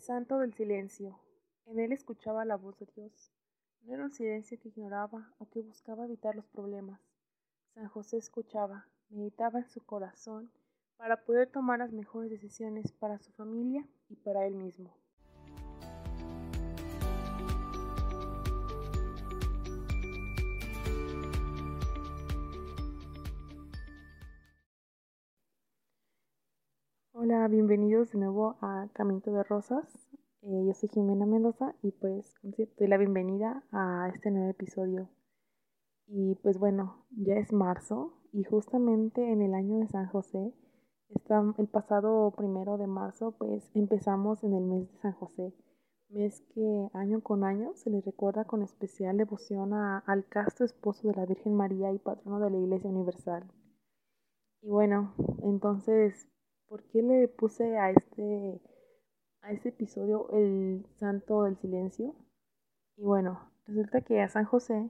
santo del silencio. En él escuchaba la voz de Dios. No era un silencio que ignoraba o que buscaba evitar los problemas. San José escuchaba, meditaba en su corazón para poder tomar las mejores decisiones para su familia y para él mismo. Hola, bienvenidos de nuevo a Camino de Rosas. Eh, yo soy Jimena Mendoza y pues doy la bienvenida a este nuevo episodio. Y pues bueno, ya es marzo y justamente en el año de San José, está, el pasado primero de marzo, pues empezamos en el mes de San José, mes que año con año se le recuerda con especial devoción al casto esposo de la Virgen María y patrono de la Iglesia Universal. Y bueno, entonces ¿Por qué le puse a este, a este episodio el santo del silencio? Y bueno, resulta que a San José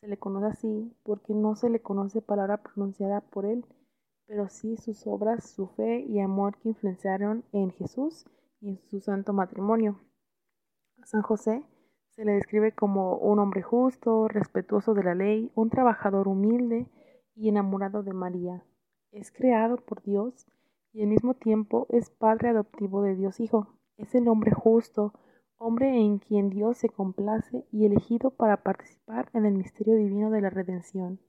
se le conoce así porque no se le conoce palabra pronunciada por él, pero sí sus obras, su fe y amor que influenciaron en Jesús y en su santo matrimonio. A San José se le describe como un hombre justo, respetuoso de la ley, un trabajador humilde y enamorado de María. Es creado por Dios y al mismo tiempo es Padre adoptivo de Dios Hijo. Es el hombre justo, hombre en quien Dios se complace y elegido para participar en el misterio divino de la redención.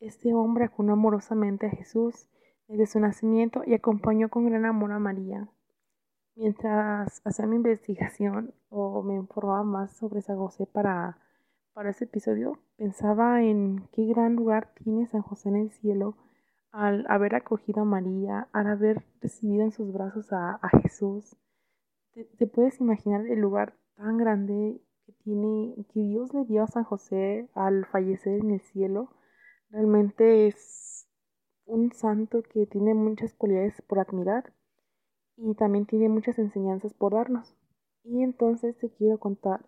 Este hombre acunó amorosamente a Jesús desde su nacimiento y acompañó con gran amor a María. Mientras hacía mi investigación o me informaba más sobre San José para, para este episodio, pensaba en qué gran lugar tiene San José en el cielo al haber acogido a María, al haber recibido en sus brazos a, Jesús, te, puedes imaginar el lugar tan grande que tiene, que Dios le dio a San José al fallecer en el cielo. Realmente es un santo que tiene muchas cualidades por admirar y también tiene muchas enseñanzas por darnos. Y entonces te quiero contar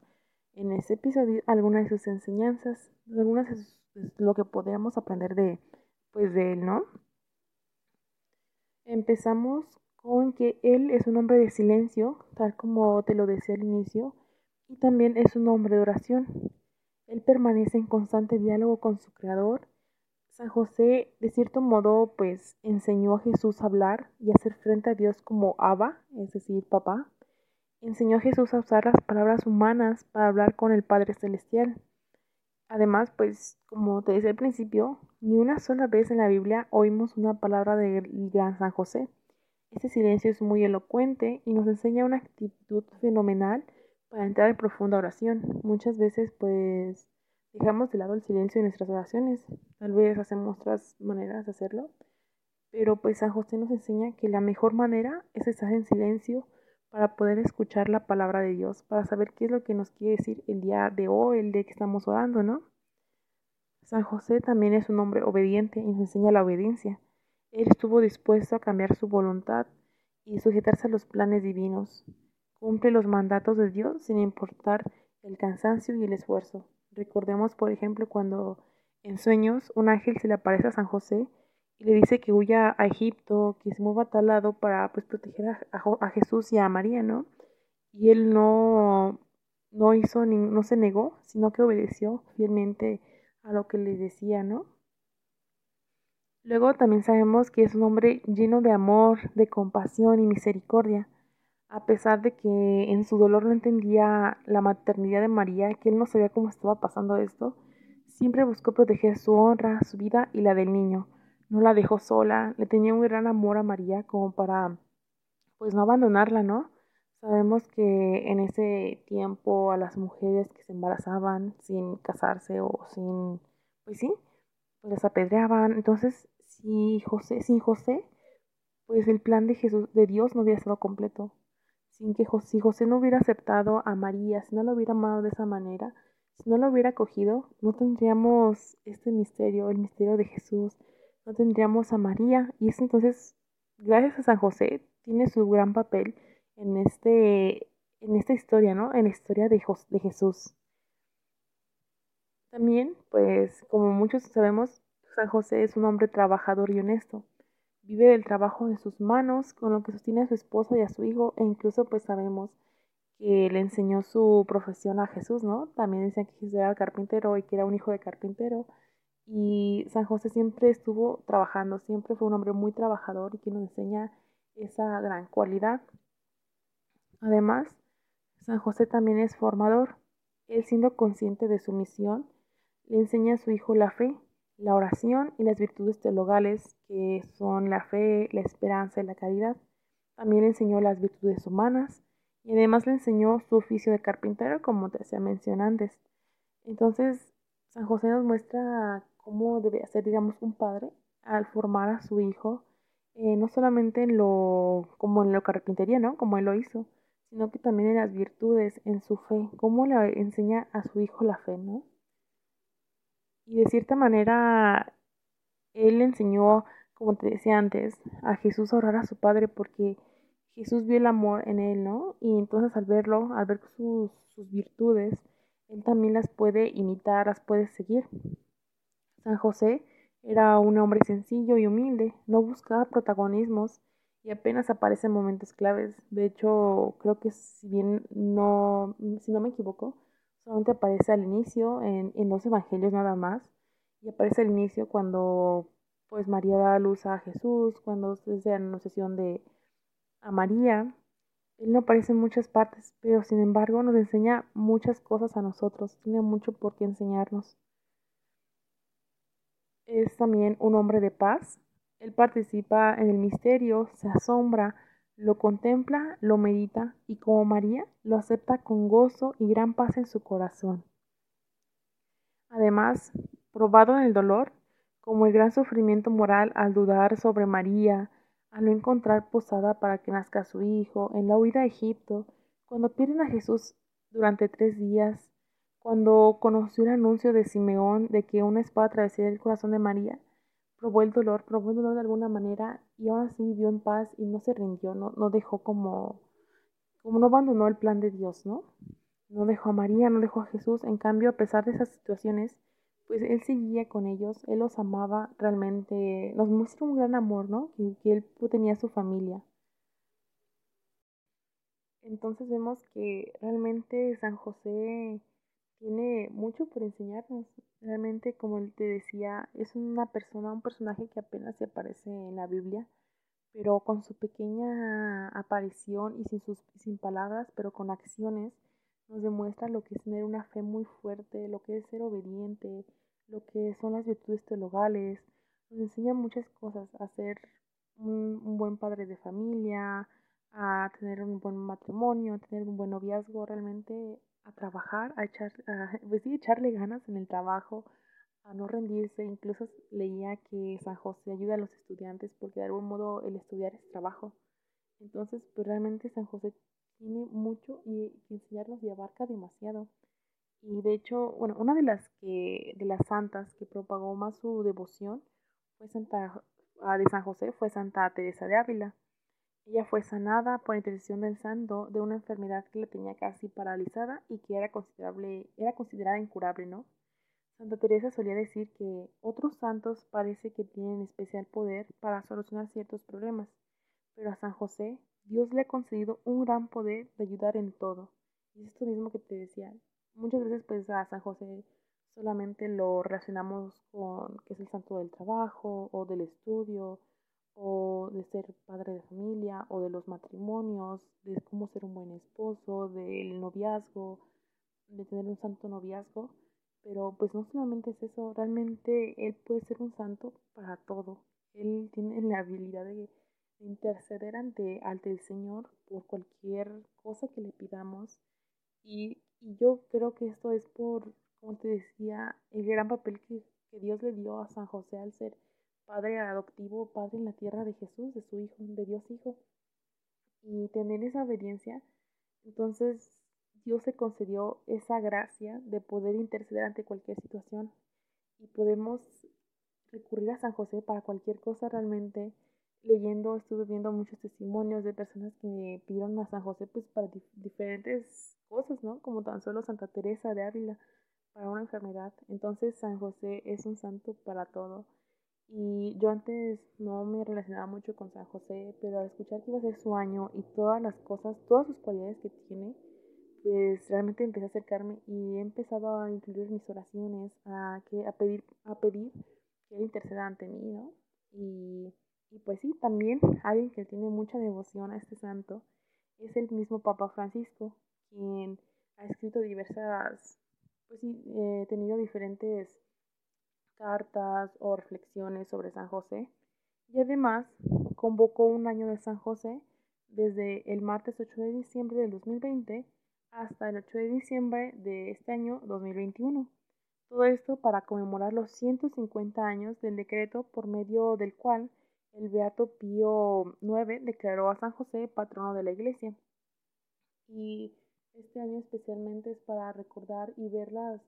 en este episodio algunas de sus enseñanzas, algunas lo que podemos aprender de, pues de él, ¿no? Empezamos con que él es un hombre de silencio, tal como te lo decía al inicio, y también es un hombre de oración. Él permanece en constante diálogo con su creador. San José, de cierto modo, pues enseñó a Jesús a hablar y a hacer frente a Dios como Abba, es decir, papá. Enseñó a Jesús a usar las palabras humanas para hablar con el Padre Celestial. Además, pues, como te decía al principio, ni una sola vez en la Biblia oímos una palabra del gran San José. Este silencio es muy elocuente y nos enseña una actitud fenomenal para entrar en profunda oración. Muchas veces, pues, dejamos de lado el silencio en nuestras oraciones. Tal vez hacemos otras maneras de hacerlo. Pero pues San José nos enseña que la mejor manera es estar en silencio para poder escuchar la palabra de Dios, para saber qué es lo que nos quiere decir el día de hoy, el día que estamos orando, ¿no? San José también es un hombre obediente y nos enseña la obediencia. Él estuvo dispuesto a cambiar su voluntad y sujetarse a los planes divinos. Cumple los mandatos de Dios sin importar el cansancio y el esfuerzo. Recordemos, por ejemplo, cuando en sueños un ángel se le aparece a San José y le dice que huya a Egipto, que se mueva a tal lado para pues proteger a, Jesús y a María, ¿no? Y él no, no hizo, ni, no se negó, sino que obedeció fielmente a lo que le decía, ¿no? Luego también sabemos que es un hombre lleno de amor, de compasión y misericordia, a pesar de que en su dolor no entendía la maternidad de María, que él no sabía cómo estaba pasando esto, siempre buscó proteger su honra, su vida y la del niño no la dejó sola, le tenía un gran amor a María como para pues no abandonarla, ¿no? Sabemos que en ese tiempo a las mujeres que se embarazaban sin casarse o sin, pues sí, pues las apedreaban. Entonces, si José, sin José, pues el plan de Jesús, de Dios no hubiera estado completo. Sin que José, si José no hubiera aceptado a María, si no lo hubiera amado de esa manera, si no lo hubiera acogido, no tendríamos este misterio, el misterio de Jesús, no tendríamos a María. Y es entonces, gracias a San José, tiene su gran papel en, este, en esta historia, ¿no? En la historia de, de Jesús. También, pues, como muchos sabemos, San José es un hombre trabajador y honesto. Vive del trabajo de sus manos, con lo que sostiene a su esposa y a su hijo, e incluso, pues, sabemos que le enseñó su profesión a Jesús, ¿no? También decían que Jesús era carpintero y que era un hijo de carpintero. Y San José siempre estuvo trabajando, siempre fue un hombre muy trabajador y que nos enseña esa gran cualidad. Además, San José también es formador. Él siendo consciente de su misión, le enseña a su hijo la fe, la oración y las virtudes teologales, que son la fe, la esperanza y la caridad. También le enseñó las virtudes humanas y además le enseñó su oficio de carpintero, como te decía mencionado antes. Entonces, San José nos muestra cómo debe ser, digamos, un padre al formar a su hijo, eh, no solamente en lo, como en lo carpintería, ¿no? Como él lo hizo, sino que también en las virtudes, en su fe, cómo le enseña a su hijo la fe, ¿no? Y de cierta manera, él enseñó, como te decía antes, a Jesús a orar a su padre porque Jesús vio el amor en él, ¿no? Y entonces al verlo, al ver sus, sus virtudes, él también las puede imitar, las puede seguir. San José era un hombre sencillo y humilde, no buscaba protagonismos y apenas aparece en momentos claves. De hecho, creo que si bien no, si no me equivoco, solamente aparece al inicio en, en dos evangelios nada más y aparece al inicio cuando pues María da luz a Jesús, cuando se la anunciación de a María. Él no aparece en muchas partes, pero sin embargo nos enseña muchas cosas a nosotros, tiene mucho por qué enseñarnos es también un hombre de paz. Él participa en el misterio, se asombra, lo contempla, lo medita y como María lo acepta con gozo y gran paz en su corazón. Además, probado en el dolor, como el gran sufrimiento moral al dudar sobre María, al no encontrar posada para que nazca su hijo, en la huida a Egipto, cuando pierden a Jesús durante tres días, cuando conoció el anuncio de Simeón de que una espada atravesaría el corazón de María, probó el dolor, probó el dolor de alguna manera y aún así vivió en paz y no se rindió, no, no dejó como, como no abandonó el plan de Dios, ¿no? No dejó a María, no dejó a Jesús, en cambio, a pesar de esas situaciones, pues él seguía con ellos, él los amaba realmente, nos muestra un gran amor, ¿no? Que, él tenía su familia. Entonces vemos que realmente San José tiene mucho por enseñarnos. Realmente, como te decía, es una persona, un personaje que apenas se aparece en la Biblia, pero con su pequeña aparición y sin, sus, sin palabras, pero con acciones, nos demuestra lo que es tener una fe muy fuerte, lo que es ser obediente, lo que son las virtudes teologales. Nos enseña muchas cosas, a ser un, un buen padre de familia, a tener un buen matrimonio, a tener un buen noviazgo. Realmente a trabajar, a, echar, pues echarle ganas en el trabajo, a no rendirse. Incluso leía que San José ayuda a los estudiantes porque de algún modo el estudiar es trabajo. Entonces, pues realmente San José tiene mucho y, que enseñarnos y abarca demasiado. Y de hecho, bueno, una de las que de las santas que propagó más su devoción fue Santa ah, de San José fue Santa Teresa de Ávila. Ella fue sanada por intercesión del santo de una enfermedad que la tenía casi paralizada y que era, considerable, era considerada incurable, ¿no? Santa Teresa solía decir que otros santos parece que tienen especial poder para solucionar ciertos problemas, pero a San José Dios le ha concedido un gran poder de ayudar en todo. Es esto mismo que te decía. Muchas veces pues a San José solamente lo relacionamos con que es el santo del trabajo o del estudio o de ser padre de familia o de los matrimonios, de cómo ser un buen esposo, del noviazgo, de tener un santo noviazgo, pero pues no solamente es eso, realmente él puede ser un santo para todo. Él tiene la habilidad de interceder ante, ante el Señor por cualquier cosa que le pidamos y, y yo creo que esto es por, como te decía, el gran papel que, que Dios le dio a San José al ser Padre adoptivo, Padre en la tierra de Jesús, de su Hijo, de Dios Hijo. Y tener esa obediencia, entonces Dios se concedió esa gracia de poder interceder ante cualquier situación. Y podemos recurrir a San José para cualquier cosa realmente. Leyendo, estuve viendo muchos testimonios de personas que pidieron a San José pues para diferentes cosas, ¿no? Como tan solo Santa Teresa de Ávila para una enfermedad. Entonces San José es un santo para todo. Y yo antes no me relacionaba mucho con San José, pero al escuchar que iba a ser su año y todas las cosas, todas sus cualidades que tiene, pues realmente empecé a acercarme y he empezado a incluir mis oraciones, a, que, a, pedir, a pedir que Él interceda ante mí, ¿no? Y, y pues sí, también alguien que tiene mucha devoción a este santo es el mismo Papa Francisco, quien ha escrito diversas, pues sí, he eh, tenido diferentes cartas o reflexiones sobre San José y además convocó un año de San José desde el martes 8 de diciembre del 2020 hasta el 8 de diciembre de este año 2021. Todo esto para conmemorar los 150 años del decreto por medio del cual el Beato Pío IX declaró a San José patrono de la Iglesia. Y este año especialmente es para recordar y ver las,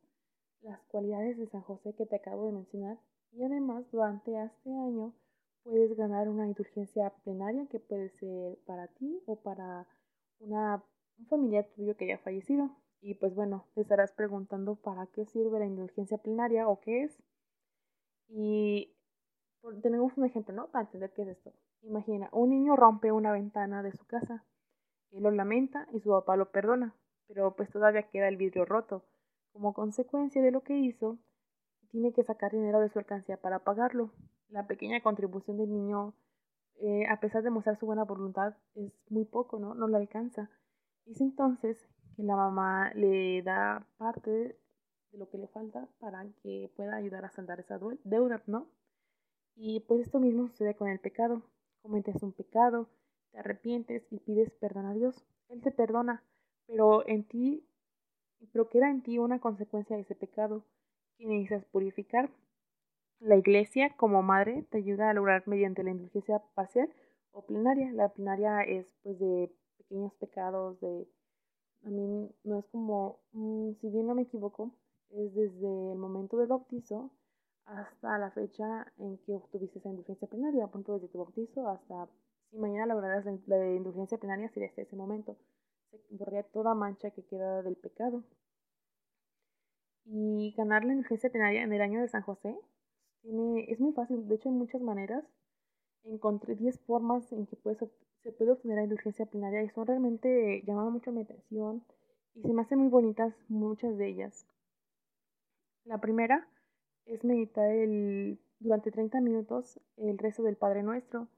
las cualidades de San José que te acabo de mencionar. Y además, durante este año puedes ganar una indulgencia plenaria que puede ser para ti o para una, un familiar tuyo que haya fallecido. Y pues bueno, te estarás preguntando para qué sirve la indulgencia plenaria o qué es. Y tenemos un ejemplo, ¿no? Para entender qué es esto. Imagina, un niño rompe una ventana de su casa. Él lo lamenta y su papá lo perdona, pero pues todavía queda el vidrio roto. Como consecuencia de lo que hizo, tiene que sacar dinero de su alcancía para pagarlo. La pequeña contribución del niño, eh, a pesar de mostrar su buena voluntad, es muy poco, ¿no? No le alcanza. Es entonces que la mamá le da parte de lo que le falta para que pueda ayudar a saldar esa deuda, ¿no? Y pues esto mismo sucede con el pecado. Cometes un pecado, te arrepientes y pides perdón a Dios. Él te perdona, pero en ti, pero queda en ti una consecuencia de ese pecado que necesitas purificar. La iglesia como madre te ayuda a lograr mediante la indulgencia parcial o plenaria. La plenaria es pues de pequeños pecados, de también no es como, mm, si bien no me equivoco, es desde el momento del bautizo hasta la fecha en que obtuviste esa indulgencia plenaria, a punto desde tu bautizo hasta si mañana lograrás la, indulgencia plenaria sería hasta ese momento. Se borraría toda mancha que queda del pecado. Y ganar la indulgencia plenaria en el año de San José tiene, es muy fácil, de hecho hay muchas maneras. Encontré 10 formas en que puedes, se puede obtener la indulgencia plenaria y son realmente llamadas mucho mi atención y se me hacen muy bonitas muchas de ellas. La primera es meditar el, durante 30 minutos el rezo del Padre Nuestro.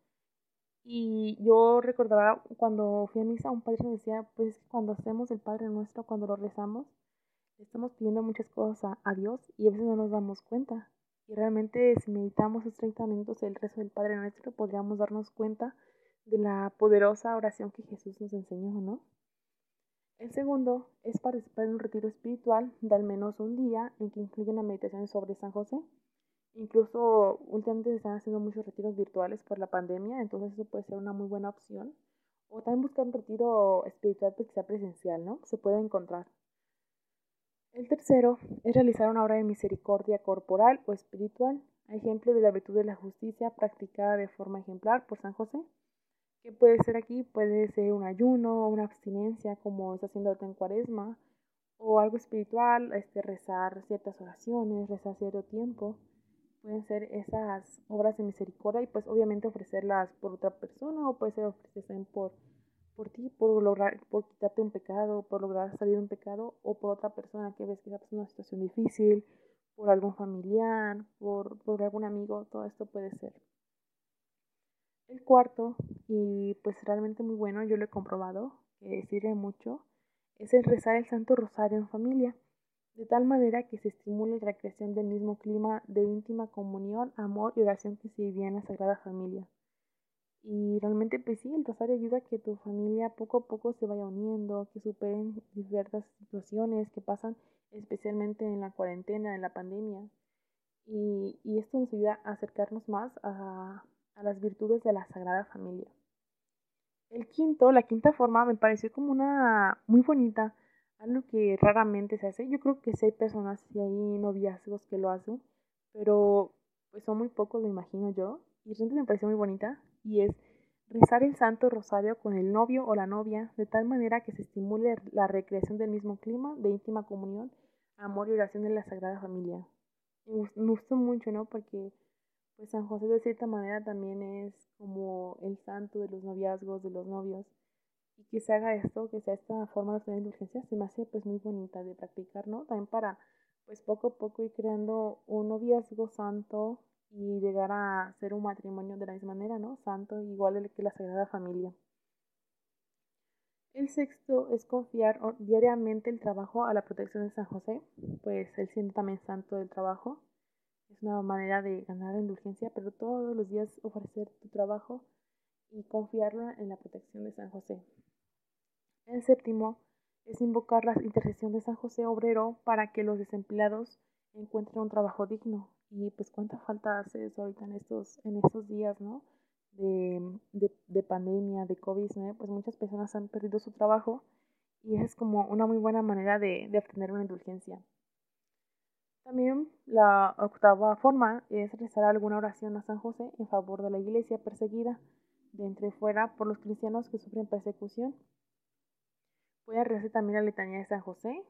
Y yo recordaba cuando fui a misa, un padre me decía, pues cuando hacemos el Padre Nuestro, cuando lo rezamos, estamos pidiendo muchas cosas a, Dios y a veces no nos damos cuenta. Y realmente si meditamos esos 30 minutos el rezo del Padre Nuestro, podríamos darnos cuenta de la poderosa oración que Jesús nos enseñó, ¿no? El segundo es participar en un retiro espiritual de al menos un día en que incluye una meditación sobre San José. Incluso últimamente se están haciendo muchos retiros virtuales por la pandemia, entonces eso puede ser una muy buena opción. O también buscar un retiro espiritual que sea presencial, ¿no? Se puede encontrar. El tercero es realizar una obra de misericordia corporal o espiritual, a ejemplo de la virtud de la justicia practicada de forma ejemplar por San José. ¿Qué puede ser aquí? Puede ser un ayuno, una abstinencia, como está haciendo en cuaresma, o algo espiritual, este, rezar ciertas oraciones, rezar cierto tiempo. Pueden ser esas obras de misericordia y pues obviamente ofrecerlas por otra persona o puede ser ofrecerse por, por ti, por lograr, por quitarte un pecado, por lograr salir de un pecado o por otra persona que ves que está en una situación difícil, por algún familiar, por, por algún amigo, todo esto puede ser. El cuarto, y pues realmente muy bueno, yo lo he comprobado, que sirve mucho, es el rezar el Santo Rosario en familia, de tal manera que se estimule la creación del mismo clima de íntima comunión, amor y oración que se vivía en la Sagrada Familia. Y realmente, pues sí, el rosario ayuda a que tu familia poco a poco se vaya uniendo, que superen diversas situaciones que pasan, especialmente en la cuarentena, en la pandemia. Y, esto nos ayuda a acercarnos más a, a las virtudes de la Sagrada Familia. El quinto, la quinta forma me pareció como una muy bonita, algo que raramente se hace. Yo creo que sí hay personas y hay noviazgos que lo hacen, pero pues son muy pocos, lo imagino yo. Y realmente me pareció muy bonita y es rezar el Santo Rosario con el novio o la novia de tal manera que se estimule la recreación del mismo clima de íntima comunión, amor y oración de la Sagrada Familia. Me gustó mucho, ¿no? Porque pues San José de cierta manera también es como el santo de los noviazgos, de los novios. Y que se haga esto, que sea esta forma de indulgencia, se me hace pues muy bonita de practicar, ¿no? También para pues poco a poco ir creando un noviazgo santo y llegar a ser un matrimonio de la misma manera, ¿no? Santo, igual que la Sagrada Familia. El sexto es confiar diariamente el trabajo a la protección de San José, pues él siendo también santo del trabajo. Es una manera de ganar indulgencia, pero todos los días ofrecer tu trabajo y confiarlo en la protección de San José. El séptimo es invocar la intercesión de San José Obrero para que los desempleados encuentren un trabajo digno. Y pues cuánta falta hace eso ahorita en estos, en estos días, ¿no? de, pandemia, de COVID-19, pues muchas personas han perdido su trabajo y es como una muy buena manera de, de obtener una indulgencia. También la octava forma es rezar alguna oración a San José en favor de la iglesia perseguida de entre fuera por los cristianos que sufren persecución. Puede rezar también la letanía de San José.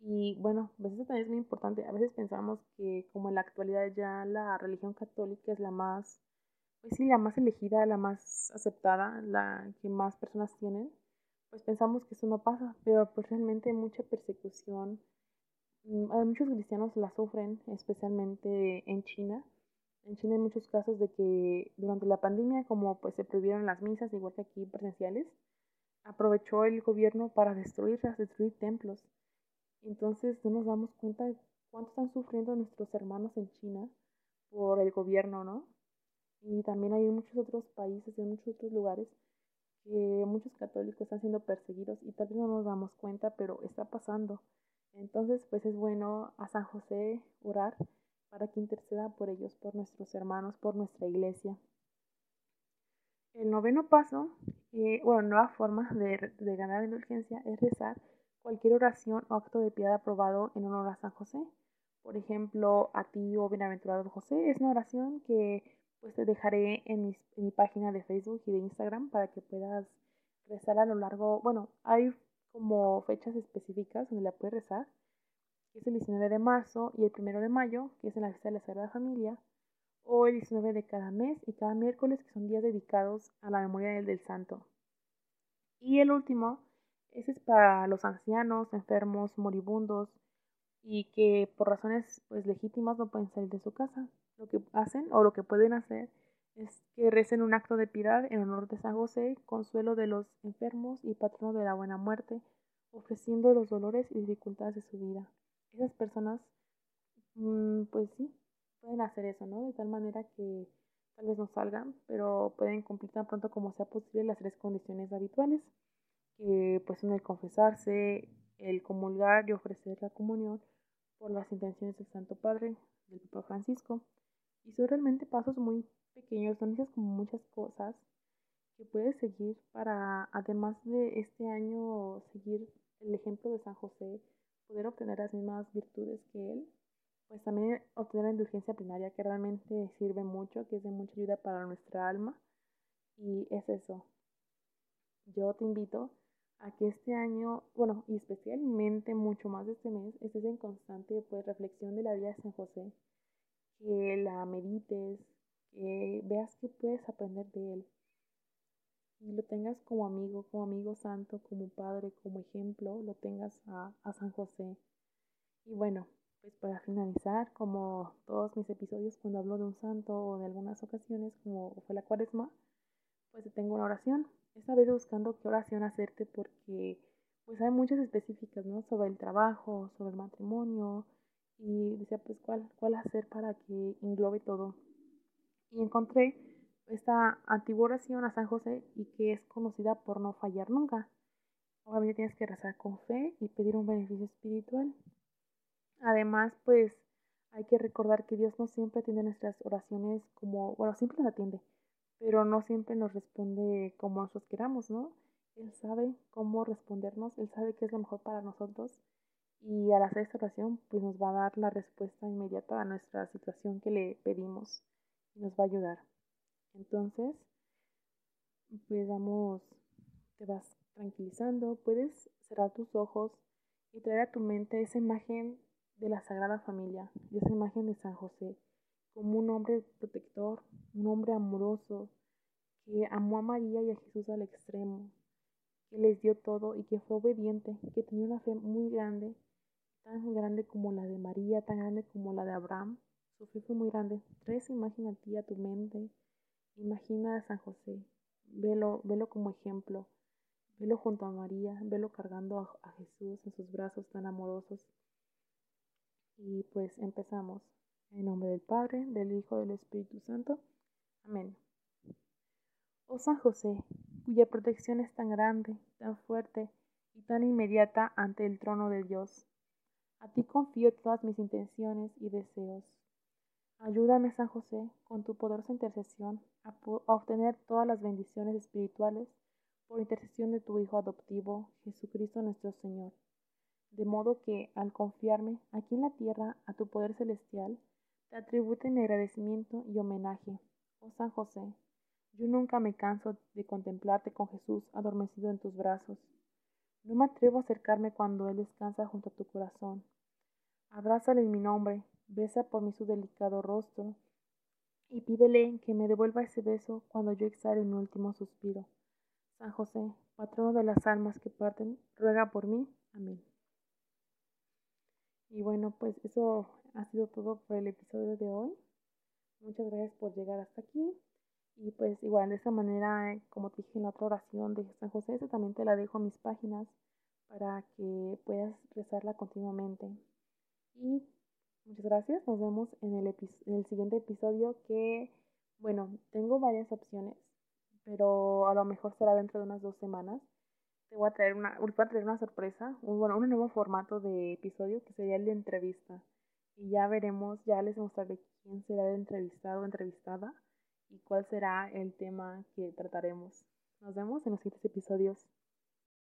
Y bueno, pues eso también es muy importante. A veces pensamos que como en la actualidad ya la religión católica es la más pues sí, la más elegida, la más aceptada, la que más personas tienen, pues pensamos que eso no pasa, pero pues realmente mucha persecución. Mm, muchos cristianos la sufren, especialmente en China. En China hay muchos casos de que durante la pandemia, como pues se prohibieron las misas, igual que aquí presenciales, aprovechó el gobierno para destruirlas, destruir templos. Entonces no nos damos cuenta de cuánto están sufriendo nuestros hermanos en China por el gobierno, ¿no? Y también hay muchos otros países, en muchos otros lugares, que muchos católicos están siendo perseguidos y tal vez no nos damos cuenta, pero está pasando. Entonces, pues es bueno a San José orar para que interceda por ellos, por nuestros hermanos, por nuestra iglesia. El noveno paso, eh, bueno, nueva forma de, de ganar indulgencia es rezar cualquier oración o acto de piedad aprobado en honor a San José. Por ejemplo, a ti, oh bienaventurado José, es una oración que pues te dejaré en, mi página de Facebook y de Instagram para que puedas rezar a lo largo, bueno, hay como fechas específicas donde la puedes rezar, es el 19 de marzo y el 1 de mayo, que es en la fiesta de la Sagrada Familia, o el 19 de cada mes y cada miércoles, que son días dedicados a la memoria del, santo. Y el último, ese es para los ancianos, enfermos, moribundos y que por razones pues legítimas no pueden salir de su casa lo que hacen o lo que pueden hacer es que recen un acto de piedad en honor de San José, consuelo de los enfermos y patrono de la buena muerte, ofreciendo los dolores y dificultades de su vida. Esas personas, mm, pues sí, pueden hacer eso, ¿no? De tal manera que tal vez no salgan, pero pueden cumplir tan pronto como sea posible las tres condiciones habituales, que pues son el confesarse, el comulgar y ofrecer la comunión por las intenciones del Santo Padre, del Papa Francisco, y son realmente pasos muy pequeños, son esas como muchas cosas que puedes seguir para, además de este año, seguir el ejemplo de San José, poder obtener las mismas virtudes que él, pues también obtener la indulgencia plenaria que realmente sirve mucho, que es de mucha ayuda para nuestra alma. Y es eso. Yo te invito a que este año, bueno, y especialmente mucho más este mes, estés en constante pues, reflexión de la vida de San José que la medites, que veas que puedes aprender de él y lo tengas como amigo, como amigo santo, como padre, como ejemplo, lo tengas a, a San José. Y bueno, pues para finalizar, como todos mis episodios cuando hablo de un santo o de algunas ocasiones, como fue la cuaresma, pues tengo una oración. Esta vez buscando qué oración hacerte porque pues hay muchas específicas, ¿no? Sobre el trabajo, sobre el matrimonio, y decía pues cuál, cuál hacer para que englobe todo. Y encontré esta antigua oración a San José y que es conocida por no fallar nunca. Obviamente tienes que rezar con fe y pedir un beneficio espiritual. Además, pues hay que recordar que Dios no siempre atiende nuestras oraciones como, bueno, siempre las atiende, pero no siempre nos responde como nosotros queramos, ¿no? Él sabe cómo respondernos, Él sabe qué es lo mejor para nosotros y al hacer esta oración pues nos va a dar la respuesta inmediata a nuestra situación que le pedimos y nos va a ayudar. Entonces, pues vamos, te vas tranquilizando, puedes cerrar tus ojos y traer a tu mente esa imagen de la Sagrada Familia, de esa imagen de San José, como un hombre protector, un hombre amoroso, que amó a María y a Jesús al extremo, que les dio todo y que fue obediente, que tenía una fe muy grande, tan grande como la de María, tan grande como la de Abraham. Su fe fue muy grande. Trae imagen a ti, a tu mente. Imagina a San José. Velo, velo como ejemplo. Velo junto a María, velo cargando a, a Jesús en sus brazos tan amorosos. Y pues empezamos. En nombre del Padre, del Hijo, del Espíritu Santo. Amén. Oh San José, cuya protección es tan grande, tan fuerte y tan inmediata ante el trono de Dios. A ti confío todas mis intenciones y deseos. Ayúdame, San José, con tu poderosa intercesión, a, a, obtener todas las bendiciones espirituales por intercesión de tu Hijo adoptivo, Jesucristo nuestro Señor. De modo que, al confiarme aquí en la tierra a tu poder celestial, te atribute mi agradecimiento y homenaje. Oh San José, yo nunca me canso de contemplarte con Jesús adormecido en tus brazos. No me atrevo a acercarme cuando Él descansa junto a tu corazón. Abrázale en mi nombre, besa por mí su delicado rostro y pídele que me devuelva ese beso cuando yo exhale mi último suspiro. San José, patrono de las almas que parten, ruega por mí. Amén. Y bueno, pues eso ha sido todo por el episodio de hoy. Muchas gracias por llegar hasta aquí. Y pues igual de esa manera, como te dije en la otra oración de San José, también te la dejo en mis páginas para que puedas rezarla continuamente. Y muchas gracias. Nos vemos en el, en el siguiente episodio que, bueno, tengo varias opciones, pero a lo mejor será dentro de unas dos semanas. Te voy a traer una, voy a traer una sorpresa, un, bueno, un nuevo formato de episodio que sería el de entrevista. Y ya veremos, ya les mostraré quién será el entrevistado o entrevistada y cuál será el tema que trataremos. Nos vemos en los siguientes episodios.